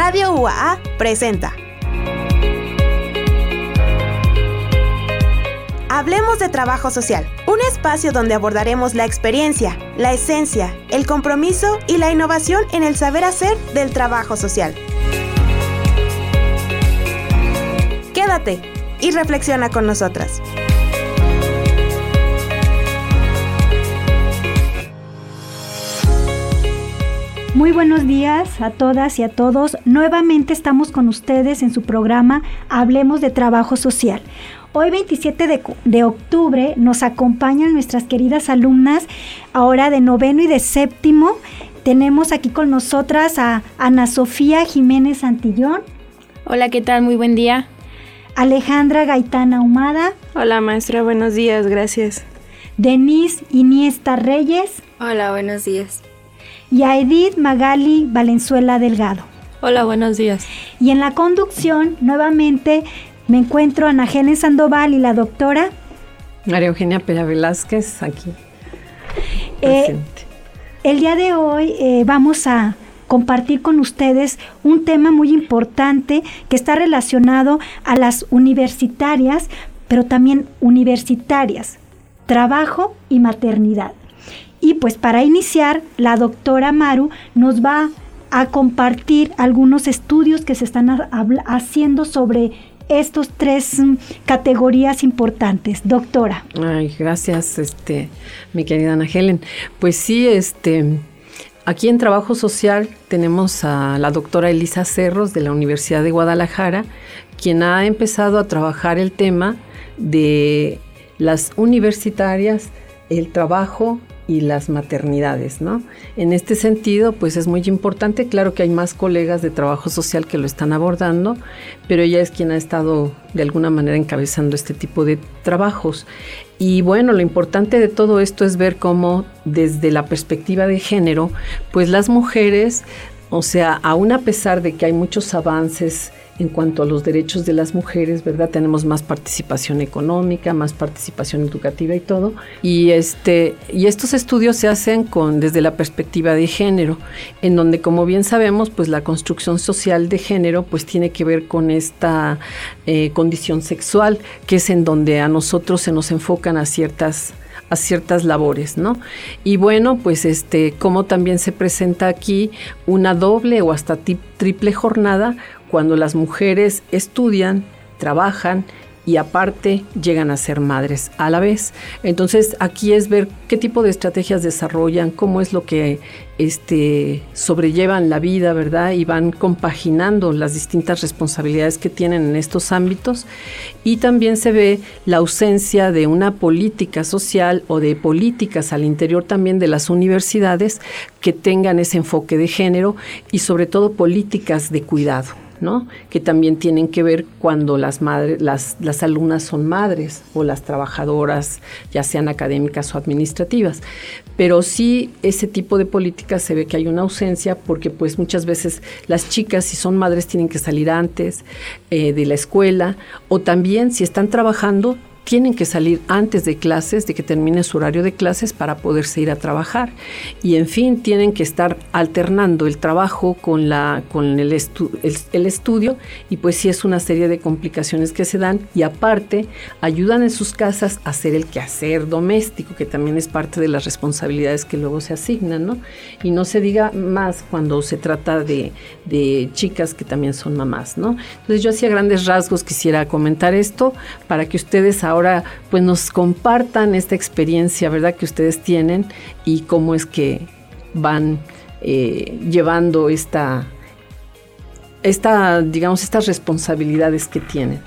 Radio UAA presenta. Hablemos de trabajo social, un espacio donde abordaremos la experiencia, la esencia, el compromiso y la innovación en el saber hacer del trabajo social. Quédate y reflexiona con nosotras. Muy buenos días a todas y a todos. Nuevamente estamos con ustedes en su programa Hablemos de Trabajo Social. Hoy 27 de, octubre nos acompañan nuestras queridas alumnas, ahora de noveno y de séptimo. Tenemos aquí con nosotras a Ana Sofía Jiménez Santillón. Hola, ¿qué tal? Muy buen día. Alejandra Gaitana Humada. Hola maestra, buenos días, gracias. Denise Iniesta Reyes. Hola, buenos días y a Edith Magali Valenzuela Delgado. Hola, buenos días. Y en la conducción, nuevamente, me encuentro a Ana Helen Sandoval y la doctora María Eugenia Pera Velázquez, aquí. Eh, el día de hoy eh, vamos a compartir con ustedes un tema muy importante que está relacionado a las universitarias, pero también universitarias, trabajo y maternidad. Y pues para iniciar, la doctora Maru nos va a compartir algunos estudios que se están haciendo sobre estos tres mm, categorías importantes. Doctora. Ay, gracias, este, mi querida Ana Helen. Pues sí, este, aquí en Trabajo Social tenemos a la doctora Elisa Cerros de la Universidad de Guadalajara, quien ha empezado a trabajar el tema de las universitarias, el trabajo y las maternidades, ¿no? En este sentido, pues es muy importante, claro que hay más colegas de trabajo social que lo están abordando, pero ella es quien ha estado de alguna manera encabezando este tipo de trabajos. Y bueno, lo importante de todo esto es ver cómo desde la perspectiva de género, pues las mujeres, o sea, aún a pesar de que hay muchos avances, en cuanto a los derechos de las mujeres, ¿verdad? Tenemos más participación económica, más participación educativa y todo. Y este y estos estudios se hacen con desde la perspectiva de género, en donde como bien sabemos, pues la construcción social de género pues tiene que ver con esta eh, condición sexual, que es en donde a nosotros se nos enfocan a ciertas a ciertas labores, ¿no? Y bueno, pues este, como también se presenta aquí una doble o hasta triple jornada cuando las mujeres estudian, trabajan y aparte llegan a ser madres a la vez. Entonces aquí es ver qué tipo de estrategias desarrollan, cómo es lo que este, sobrellevan la vida, ¿verdad? Y van compaginando las distintas responsabilidades que tienen en estos ámbitos. Y también se ve la ausencia de una política social o de políticas al interior también de las universidades que tengan ese enfoque de género y sobre todo políticas de cuidado que también tienen que ver cuando las madres, las, las alumnas son madres o las trabajadoras, ya sean académicas o administrativas. Pero sí ese tipo de políticas se ve que hay una ausencia porque pues muchas veces las chicas si son madres tienen que salir antes eh, de la escuela o también si están trabajando tienen que salir antes de clases, de que termine su horario de clases para poderse ir a trabajar. Y en fin, tienen que estar alternando el trabajo con, la, con el, el, estudio y pues sí es una serie de complicaciones que se dan y aparte ayudan en sus casas a hacer el quehacer doméstico, que también es parte de las responsabilidades que luego se asignan, ¿no? Y no se diga más cuando se trata de, de chicas que también son mamás, ¿no? Entonces yo hacía grandes rasgos quisiera comentar esto para que ustedes ahora ahora pues nos compartan esta experiencia, ¿verdad? Que ustedes tienen y cómo es que van eh, llevando esta, esta, digamos, estas responsabilidades que tienen.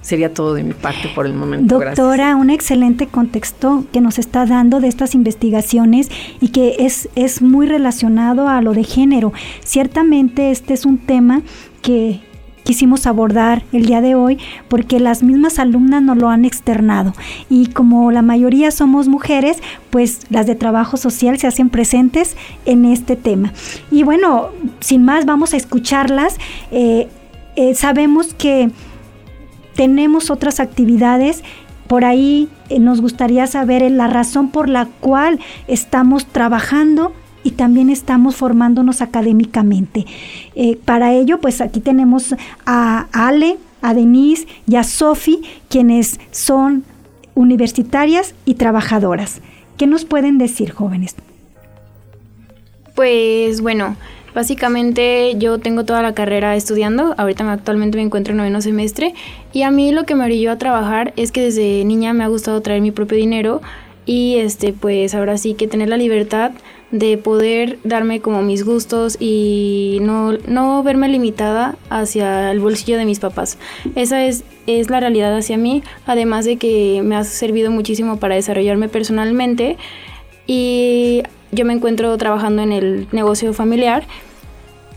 Sería todo de mi parte por el momento. Doctora, un excelente contexto que nos está dando de estas investigaciones y que es, es muy relacionado a lo de género. Ciertamente este es un tema que quisimos abordar el día de hoy porque las mismas alumnas nos lo han externado y como la mayoría somos mujeres, pues las de trabajo social se hacen presentes en este tema. Y bueno, sin más, vamos a escucharlas. Eh, eh, sabemos que tenemos otras actividades por ahí eh, nos gustaría saber la razón por la cual estamos trabajando y también estamos formándonos académicamente. Eh, para ello, pues aquí tenemos a Ale, a Denise y a Sofi, quienes son universitarias y trabajadoras. ¿Qué nos pueden decir, jóvenes? Pues bueno, básicamente yo tengo toda la carrera estudiando, ahorita actualmente me encuentro en noveno semestre y a mí lo que me orilló a trabajar es que desde niña me ha gustado traer mi propio dinero y este pues ahora sí que tener la libertad de poder darme como mis gustos y no, no verme limitada hacia el bolsillo de mis papás. Esa es, es la realidad hacia mí, además de que me ha servido muchísimo para desarrollarme personalmente y yo me encuentro trabajando en el negocio familiar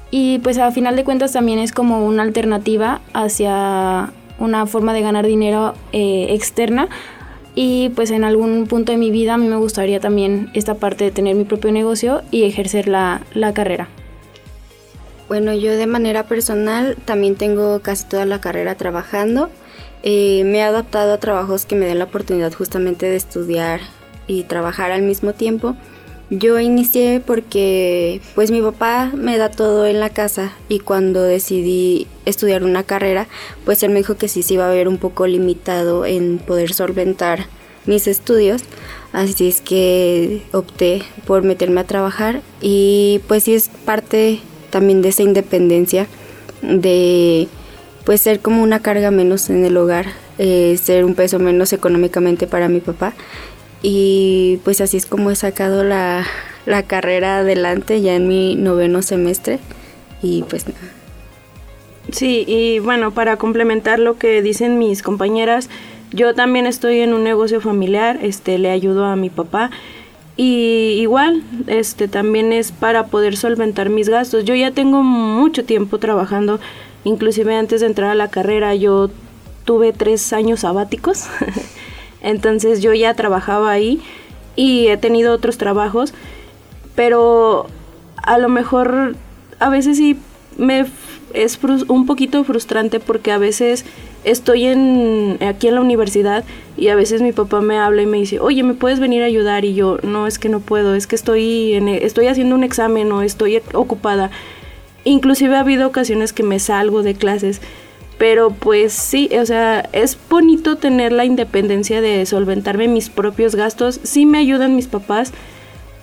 y pues a final de cuentas también es como una alternativa hacia una forma de ganar dinero eh, externa y pues en algún punto de mi vida a mí me gustaría también esta parte de tener mi propio negocio y ejercer la, carrera. Bueno, yo de manera personal también tengo casi toda la carrera trabajando. Eh, me he adaptado a trabajos que me den la oportunidad justamente de estudiar y trabajar al mismo tiempo. Yo inicié porque pues mi papá me da todo en la casa y cuando decidí estudiar una carrera, pues él me dijo que sí se iba a ver un poco limitado en poder solventar mis estudios. Así es que opté por meterme a trabajar y pues sí es parte también de esa independencia de pues ser como una carga menos en el hogar, eh, ser un peso menos económicamente para mi papá y pues así es como he sacado la, carrera adelante ya en mi noveno semestre y pues nada. Sí, y bueno, para complementar lo que dicen mis compañeras, yo también estoy en un negocio familiar, este le ayudo a mi papá y igual, este también es para poder solventar mis gastos. Yo ya tengo mucho tiempo trabajando, inclusive antes de entrar a la carrera yo tuve tres años sabáticos Entonces yo ya trabajaba ahí y he tenido otros trabajos, pero a lo mejor a veces sí me es un poquito frustrante porque a veces estoy en aquí en la universidad y a veces mi papá me habla y me dice, "Oye, ¿me puedes venir a ayudar?" y yo, "No, es que no puedo, es que estoy en, e, estoy haciendo un examen o estoy ocupada." Inclusive ha habido ocasiones que me salgo de clases pero pues sí, o sea, es bonito tener la independencia de solventarme mis propios gastos. Sí me ayudan mis papás,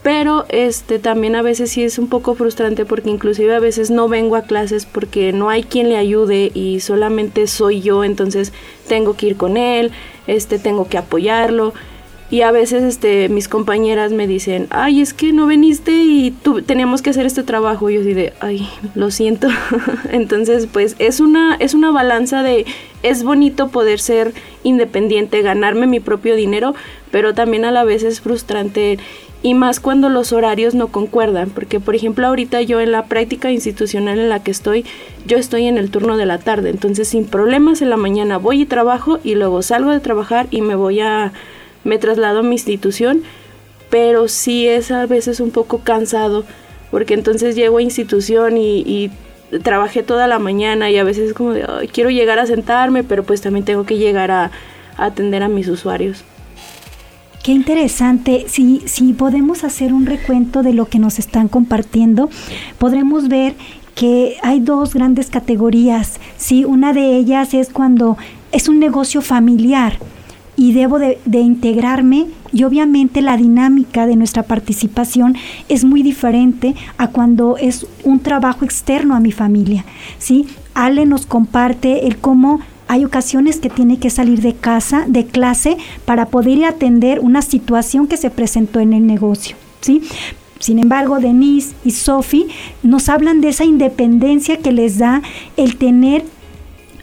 pero este también a veces sí es un poco frustrante porque inclusive a veces no vengo a clases porque no hay quien le ayude y solamente soy yo, entonces tengo que ir con él, este tengo que apoyarlo y a veces este, mis compañeras me dicen, ay, es que no viniste y tú, teníamos que hacer este trabajo. Y yo así de, ay, lo siento. Entonces, pues es una, es una balanza de, es bonito poder ser independiente, ganarme mi propio dinero, pero también a la vez es frustrante y más cuando los horarios no concuerdan, porque por ejemplo ahorita yo en la práctica institucional en la que estoy, yo estoy en el turno de la tarde, entonces sin problemas en la mañana voy y trabajo y luego salgo de trabajar y me voy a me traslado a mi institución, pero sí es a veces un poco cansado, porque entonces llego a institución y, trabajé toda la mañana y a veces es como de, quiero llegar a sentarme, pero pues también tengo que llegar a, atender a mis usuarios. Qué interesante. Si, si podemos hacer un recuento de lo que nos están compartiendo, podremos ver que hay dos grandes categorías. ¿sí? Una de ellas es cuando es un negocio familiar y debo de, integrarme y obviamente la dinámica de nuestra participación es muy diferente a cuando es un trabajo externo a mi familia. ¿sí? Ale nos comparte el cómo hay ocasiones que tiene que salir de casa, de clase, para poder atender una situación que se presentó en el negocio. ¿sí? Sin embargo, Denise y Sophie nos hablan de esa independencia que les da el tener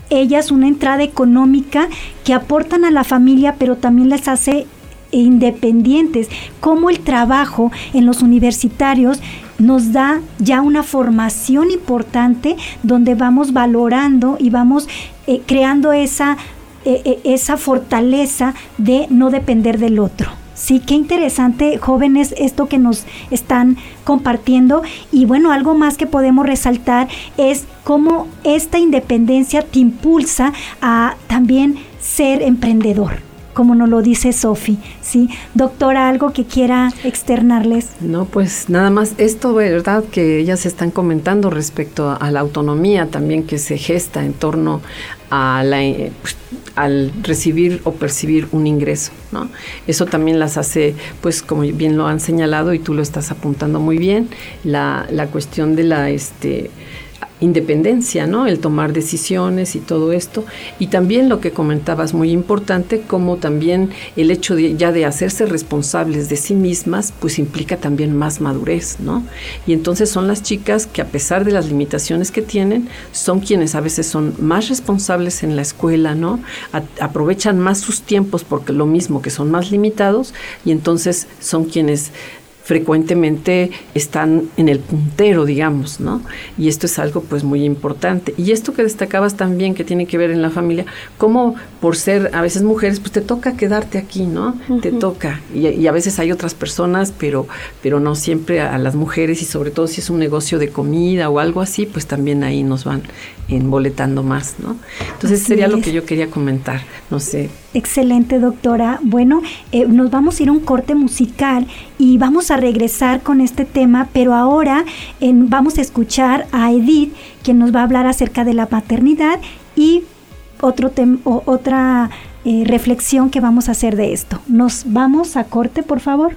ellas una entrada económica que aportan a la familia, pero también las hace independientes, como el trabajo en los universitarios nos da ya una formación importante donde vamos valorando y vamos eh, creando esa, eh, eh, esa fortaleza de no depender del otro. Sí, qué interesante, jóvenes, esto que nos están compartiendo. Y bueno, algo más que podemos resaltar es cómo esta independencia te impulsa a también ser emprendedor como nos lo dice Sofi, ¿sí? Doctora, ¿algo que quiera externarles? No, pues nada más esto, ¿verdad? Que ellas están comentando respecto a la autonomía también que se gesta en torno a la, eh, pues, al recibir o percibir un ingreso, ¿no? Eso también las hace, pues como bien lo han señalado y tú lo estás apuntando muy bien, la, la cuestión de la, este, independencia, ¿no? El tomar decisiones y todo esto. Y también lo que comentabas muy importante, como también el hecho de, ya de hacerse responsables de sí mismas, pues implica también más madurez, ¿no? Y entonces son las chicas que a pesar de las limitaciones que tienen, son quienes a veces son más responsables en la escuela, ¿no? aprovechan más sus tiempos porque lo mismo que son más limitados y entonces son quienes frecuentemente están en el puntero, digamos, ¿no? Y esto es algo pues muy importante. Y esto que destacabas también que tiene que ver en la familia, como por ser a veces mujeres, pues te toca quedarte aquí, ¿no? Te toca. Y, a veces hay otras personas, pero, pero no siempre a, las mujeres y sobre todo si es un negocio de comida o algo así, pues también ahí nos van emboletando más, ¿no? Entonces sería lo que yo quería comentar, no sé. Excelente, doctora. Bueno, eh, nos vamos a ir a un corte musical y vamos a regresar con este tema, pero ahora vamos a escuchar a Edith, quien nos va a hablar acerca de la paternidad y otro o, otra eh, reflexión que vamos a hacer de esto. Nos vamos a corte, por favor.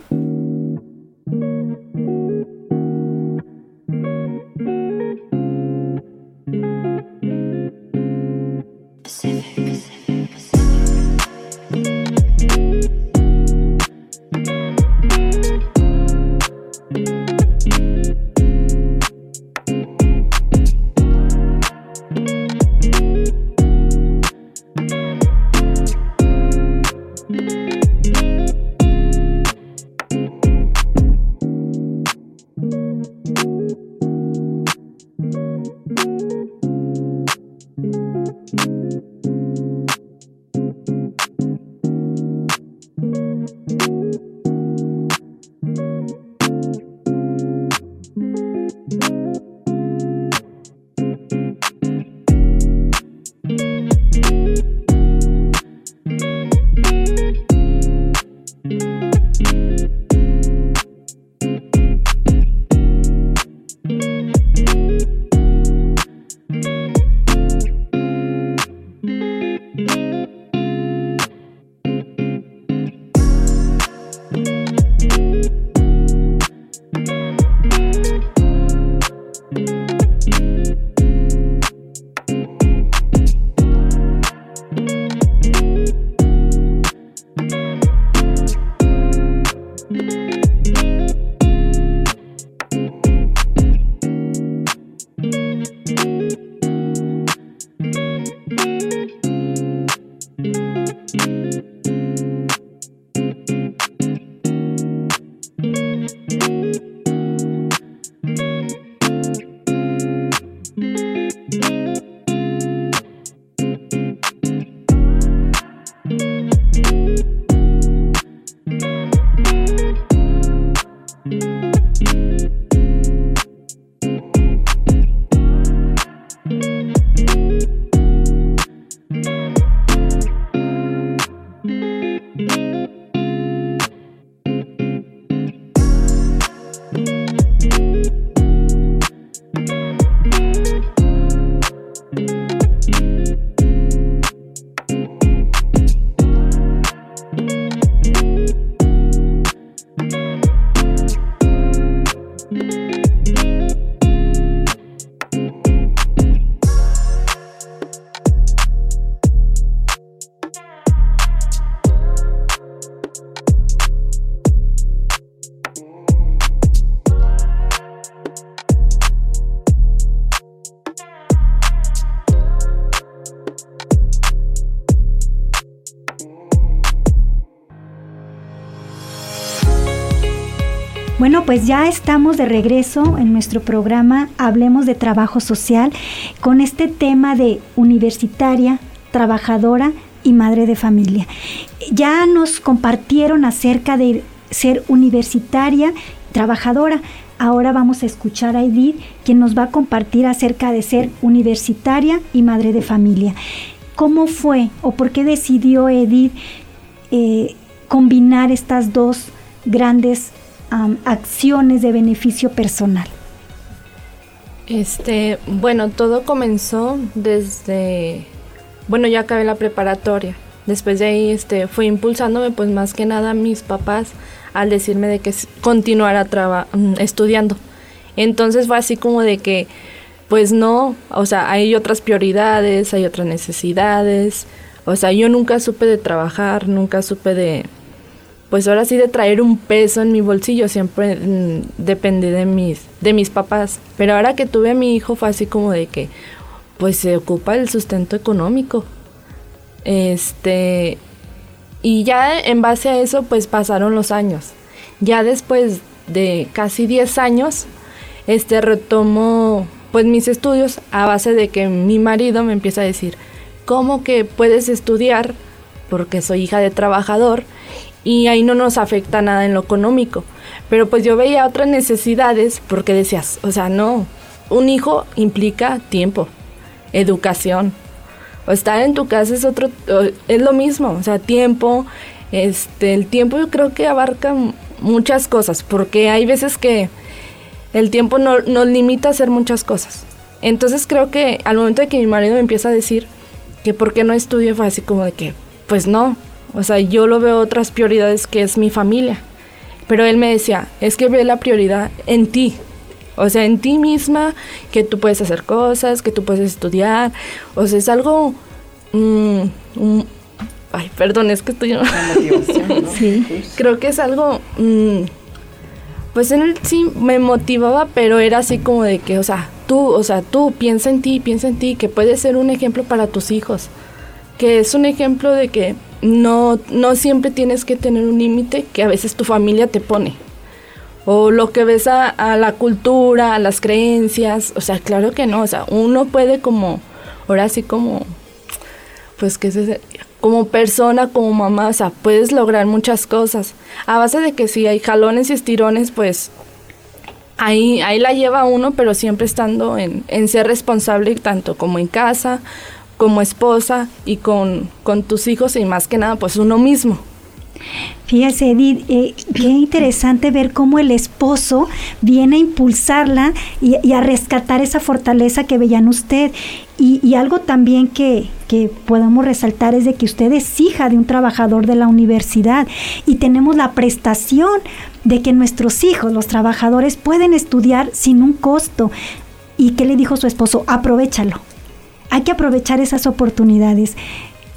Pues ya estamos de regreso en nuestro programa Hablemos de Trabajo Social con este tema de universitaria, trabajadora y madre de familia. Ya nos compartieron acerca de ser universitaria, trabajadora. Ahora vamos a escuchar a Edith, quien nos va a compartir acerca de ser universitaria y madre de familia. ¿Cómo fue o por qué decidió Edith eh, combinar estas dos grandes acciones de beneficio personal? Este, bueno, todo comenzó desde, bueno, ya acabé la preparatoria. Después de ahí, este, fue impulsándome, pues más que nada mis papás al decirme de que continuara mm, estudiando. Entonces fue así como de que, pues no, o sea, hay otras prioridades, hay otras necesidades. O sea, yo nunca supe de trabajar, nunca supe de, pues ahora sí de traer un peso en mi bolsillo, siempre mm, dependí de mis, de mis papás. Pero ahora que tuve a mi hijo fue así como de que, pues se ocupa el sustento económico. Este, y ya en base a eso, pues pasaron los años. Ya después de casi 10 años, este retomo pues mis estudios a base de que mi marido me empieza a decir, ¿cómo que puedes estudiar? Porque soy hija de trabajador y ahí no nos afecta nada en lo económico. Pero pues yo veía otras necesidades porque decías, o sea, no, un hijo implica tiempo, educación. O estar en tu casa es otro, es lo mismo, o sea, tiempo, este, el tiempo yo creo que abarca muchas cosas, porque hay veces que el tiempo no, nos limita a hacer muchas cosas. Entonces creo que al momento de que mi marido me empieza a decir que por qué no estudio, fue así como de que, pues no, o sea, yo lo veo otras prioridades que es mi familia. Pero él me decía, es que ve la prioridad en ti. O sea, en ti misma, que tú puedes hacer cosas, que tú puedes estudiar. O sea, es algo... Mm, ay, perdón, es que estoy... sí. Creo que es algo... Mm, pues en él sí me motivaba, pero era así como de que, o sea, tú, o sea, tú piensa en ti, piensa en ti, que puedes ser un ejemplo para tus hijos. Que es un ejemplo de que no, no siempre tienes que tener un límite que a veces tu familia te pone. O lo que ves a, la cultura, a las creencias. O sea, claro que no. O sea, uno puede como, ahora sí como, pues que se, como persona, como mamá, o sea, puedes lograr muchas cosas. A base de que si hay jalones y estirones, pues ahí, ahí la lleva uno, pero siempre estando en, en ser responsable tanto como en casa como esposa y con, con tus hijos y más que nada pues uno mismo. Fíjese, Edith, eh, qué interesante ver cómo el esposo viene a impulsarla y, a rescatar esa fortaleza que veían usted. Y, algo también que, que, podemos resaltar es de que usted es hija de un trabajador de la universidad y tenemos la prestación de que nuestros hijos, los trabajadores, pueden estudiar sin un costo. ¿Y qué le dijo su esposo? Aprovechalo hay que aprovechar esas oportunidades.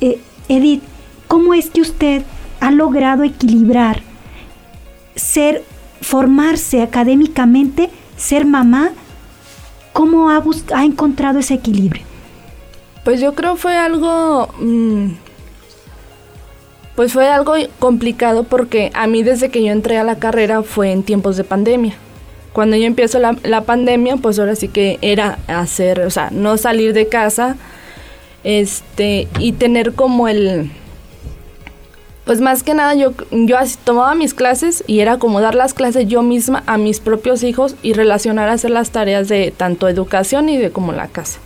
Eh, Edith, ¿cómo es que usted ha logrado equilibrar ser, formarse académicamente, ser mamá? ¿Cómo ha, ha encontrado ese equilibrio? Pues yo creo fue algo, mm, pues fue algo complicado porque a mí desde que yo entré a la carrera fue en tiempos de pandemia cuando yo empiezo la, la, pandemia, pues ahora sí que era hacer, o sea, no salir de casa, este, y tener como el, pues más que nada yo, yo tomaba mis clases y era como dar las clases yo misma a mis propios hijos y relacionar hacer las tareas de tanto educación y de como la casa.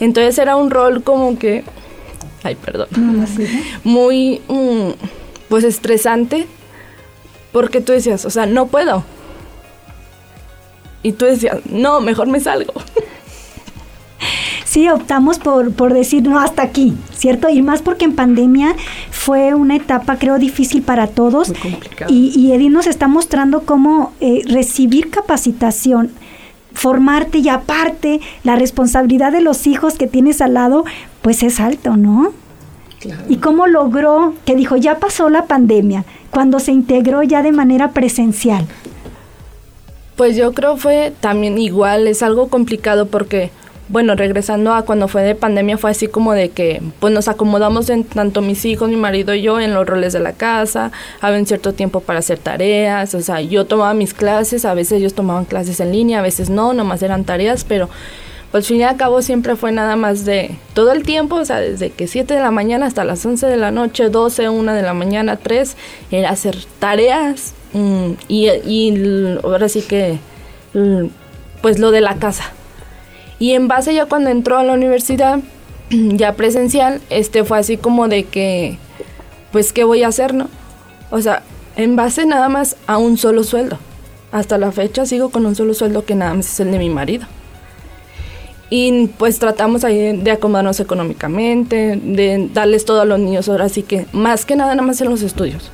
Entonces era un rol como que, ay, perdón, muy, mm, pues estresante, porque tú decías, o sea, no puedo, y tú decías, no, mejor me salgo. Sí, optamos por, por decir, no, hasta aquí, ¿cierto? Y más porque en pandemia fue una etapa, creo, difícil para todos. Muy complicado. Y, y Edith nos está mostrando cómo eh, recibir capacitación, formarte y aparte la responsabilidad de los hijos que tienes al lado, pues es alto, ¿no? Claro. Y cómo logró, que dijo, ya pasó la pandemia, cuando se integró ya de manera presencial. Pues yo creo fue también igual, es algo complicado porque, bueno, regresando a cuando fue de pandemia fue así como de que pues nos acomodamos en tanto mis hijos, mi marido y yo en los roles de la casa, había un cierto tiempo para hacer tareas, o sea, yo tomaba mis clases, a veces ellos tomaban clases en línea, a veces no, nomás eran tareas, pero pues fin y al cabo siempre fue nada más de todo el tiempo, o sea, desde que 7 de la mañana hasta las 11 de la noche, 12, 1 de la mañana, 3, era hacer tareas Mm, y, ahora sí que, pues lo de la casa. Y en base ya cuando entró a la universidad, ya presencial, este fue así como de que, pues ¿qué voy a hacer, no? O sea, en base nada más a un solo sueldo. Hasta la fecha sigo con un solo sueldo que nada más es el de mi marido. Y pues tratamos ahí de acomodarnos económicamente, de darles todo a los niños ahora sí que más que nada nada más en los estudios.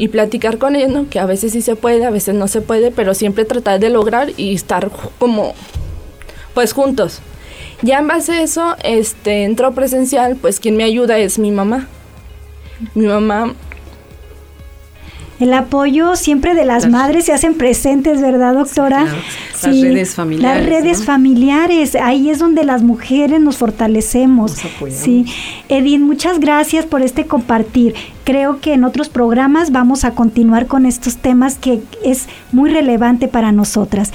Y platicar con ellos, ¿no? Que a veces sí se puede, a veces no se puede, pero siempre tratar de lograr y estar como pues juntos. Ya en base a eso, este, entró presencial, pues quien me ayuda es mi mamá. Mi mamá el apoyo siempre de las madres se hacen presentes, ¿verdad, doctora? Las redes familiares. Las redes familiares, ahí es donde las mujeres nos fortalecemos. sí. Edith, muchas gracias por este compartir. Creo que en otros programas vamos a continuar con estos temas que es muy relevante para nosotras.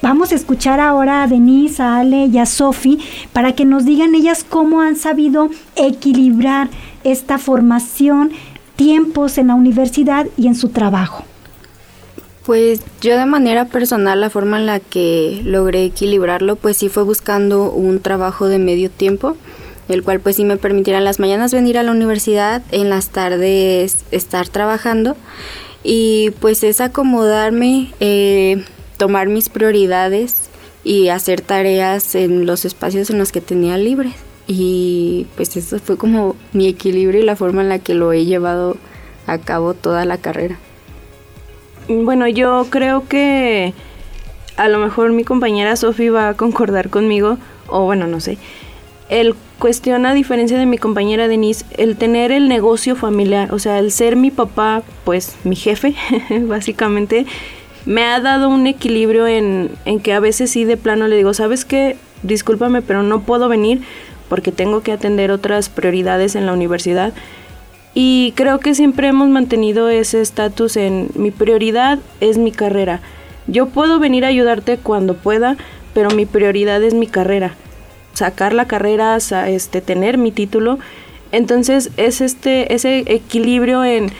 Vamos a escuchar ahora a Denise, a Ale y a Sofi para que nos digan ellas cómo han sabido equilibrar esta formación tiempos en la universidad y en su trabajo? Pues yo de manera personal la forma en la que logré equilibrarlo pues sí fue buscando un trabajo de medio tiempo, el cual pues sí me permitiera en las mañanas venir a la universidad, en las tardes estar trabajando y pues es acomodarme, eh, tomar mis prioridades y hacer tareas en los espacios en los que tenía libres. Y pues eso fue como mi equilibrio y la forma en la que lo he llevado a cabo toda la carrera. Bueno, yo creo que a lo mejor mi compañera Sofi va a concordar conmigo, o bueno, no sé. El cuestión, a diferencia de mi compañera Denise, el tener el negocio familiar, o sea, el ser mi papá, pues mi jefe, básicamente, me ha dado un equilibrio en, en que a veces sí de plano le digo, ¿sabes qué? Discúlpame, pero no puedo venir porque tengo que atender otras prioridades en la universidad. Y creo que siempre hemos mantenido ese estatus en mi prioridad es mi carrera. Yo puedo venir a ayudarte cuando pueda, pero mi prioridad es mi carrera. Sacar la carrera, este, tener mi título. Entonces es este, ese equilibrio en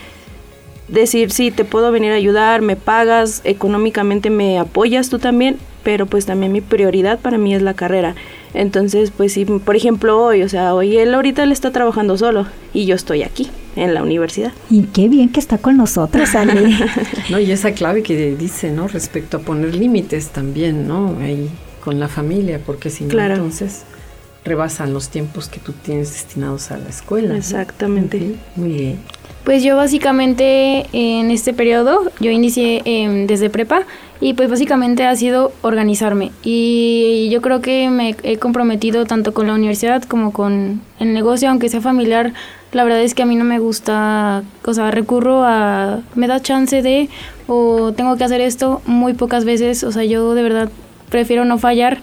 decir, sí, te puedo venir a ayudar, me pagas, económicamente me apoyas tú también, pero pues también mi prioridad para mí es la carrera. Entonces, pues sí, por ejemplo, hoy, o sea, hoy él ahorita le está trabajando solo y yo estoy aquí en la universidad. Y qué bien que está con nosotros, Ale. no, y esa clave que dice, ¿no? Respecto a poner límites también, ¿no? Ahí con la familia, porque si no, entonces rebasan los tiempos que tú tienes destinados a la escuela. Exactamente. Muy bien. Pues yo básicamente en este periodo, yo inicié em, desde prepa y pues básicamente ha sido organizarme. Y yo creo que me he comprometido tanto con la universidad como con el negocio, aunque sea familiar. La verdad es que a mí no me gusta, o sea, recurro a, me da chance de, o tengo que hacer esto muy pocas veces. O sea, yo de verdad prefiero no fallar.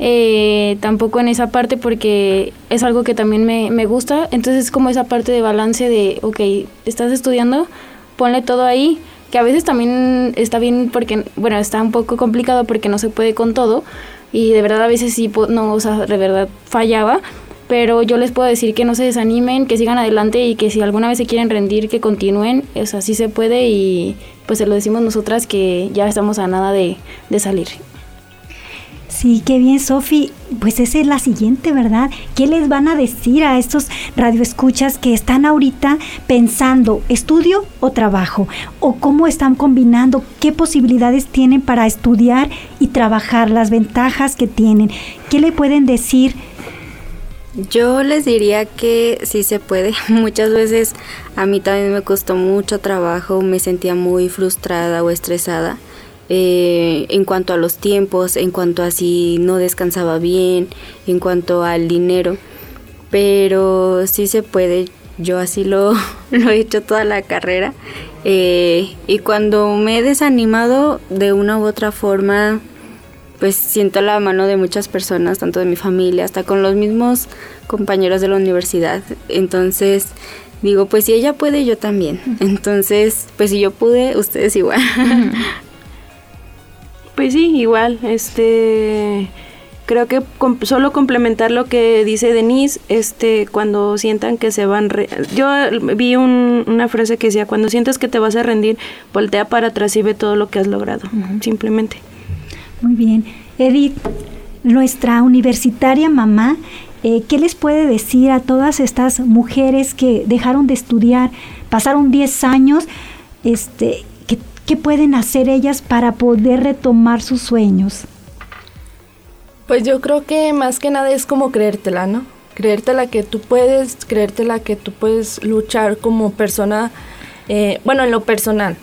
Eh, tampoco en esa parte porque es algo que también me, me gusta. Entonces es como esa parte de balance de, ok, estás estudiando, ponle todo ahí que a veces también está bien porque, bueno, está un poco complicado porque no se puede con todo y de verdad a veces sí, no, o sea, de verdad fallaba, pero yo les puedo decir que no se desanimen, que sigan adelante y que si alguna vez se quieren rendir, que continúen, o sea, sí se puede y pues se lo decimos nosotras que ya estamos a nada de, de salir. Sí, qué bien, Sofi. Pues esa es la siguiente, ¿verdad? ¿Qué les van a decir a estos radioescuchas que están ahorita pensando estudio o trabajo? ¿O cómo están combinando? ¿Qué posibilidades tienen para estudiar y trabajar? Las ventajas que tienen. ¿Qué le pueden decir? Yo les diría que sí se puede. Muchas veces a mí también me costó mucho trabajo, me sentía muy frustrada o estresada eh, en cuanto a los tiempos, en cuanto a si no descansaba bien, en cuanto al dinero. Pero sí se puede, yo así lo, lo he hecho toda la carrera. Eh, y cuando me he desanimado de una u otra forma, pues siento la mano de muchas personas, tanto de mi familia, hasta con los mismos compañeros de la universidad. Entonces, digo, pues si ella puede, yo también. Entonces, pues si yo pude, ustedes igual. Pues sí, igual, este creo que solo complementar lo que dice Denise, este, cuando sientan que se van, yo vi una frase que decía, cuando sientas que te vas a rendir, voltea para atrás y ve todo lo que has logrado, simplemente. Muy bien. Edith, nuestra universitaria mamá, eh, ¿qué les puede decir a todas estas mujeres que dejaron de estudiar, pasaron 10 años, este, ¿qué, ¿qué pueden hacer ellas para poder retomar sus sueños? Pues yo creo que más que nada es como creértela, ¿no? Creértela que tú puedes, creértela que tú puedes luchar como persona, eh, bueno, en lo personal.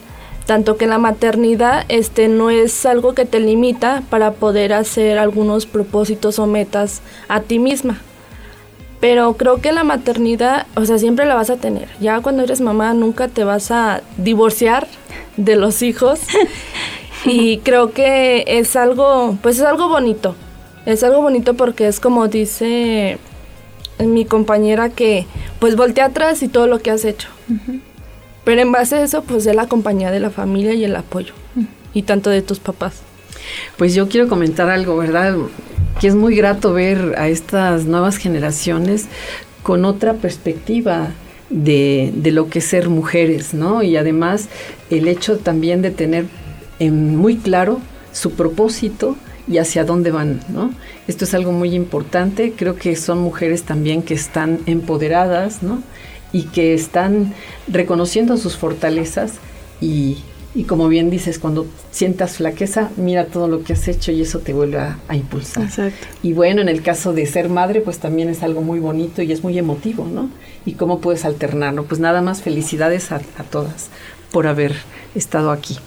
Tanto que la maternidad este, no es algo que te limita para poder hacer algunos propósitos o metas a ti misma. Pero creo que la maternidad, o sea, siempre la vas a tener. Ya cuando eres mamá nunca te vas a divorciar de los hijos. y creo que es algo, pues es algo bonito. Es algo bonito porque es como dice mi compañera que pues voltea atrás y todo lo que has hecho. Pero en base a eso pues es la compañía de la familia y el apoyo. Y tanto de tus papás. Pues yo quiero comentar algo, ¿verdad? Que es muy grato ver a estas nuevas generaciones con otra perspectiva de, de lo que es ser mujeres, ¿no? Y además el hecho también de tener en muy claro su propósito y hacia dónde van, ¿no? Esto es algo muy importante, creo que son mujeres también que están empoderadas, ¿no? Y que están reconociendo sus fortalezas y, y como bien dices, cuando sientas flaqueza, mira todo lo que has hecho y eso te vuelve a, a impulsar. Exacto. Y bueno, en el caso de ser madre, pues también es algo muy bonito y es muy emotivo, ¿no? Y cómo puedes alternarlo. Pues nada más felicidades a, a todas por haber estado aquí.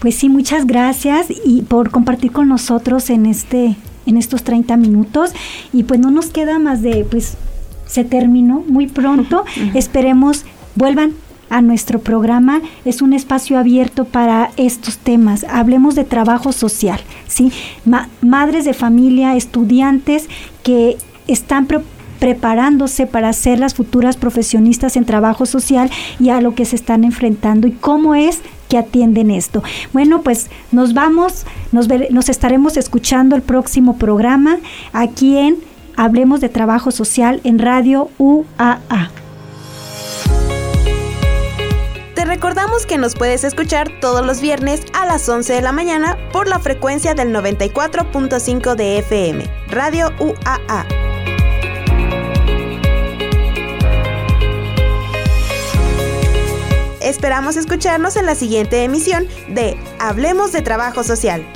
Pues sí, muchas gracias y por compartir con nosotros en este en estos 30 minutos y pues no nos queda más de pues se terminó muy pronto. Esperemos vuelvan a nuestro programa. Es un espacio abierto para estos temas. Hablemos de trabajo social, ¿sí? Ma madres de familia, estudiantes que están pre preparándose para ser las futuras profesionistas en trabajo social y a lo que se están enfrentando y cómo es que atienden esto. Bueno, pues nos vamos, nos, nos estaremos escuchando el próximo programa aquí en Hablemos de Trabajo Social en Radio UAA. Recordamos que nos puedes escuchar todos los viernes a las 11 de la mañana por la frecuencia del 94.5 de FM, Radio UAA. Esperamos escucharnos en la siguiente emisión de Hablemos de Trabajo Social.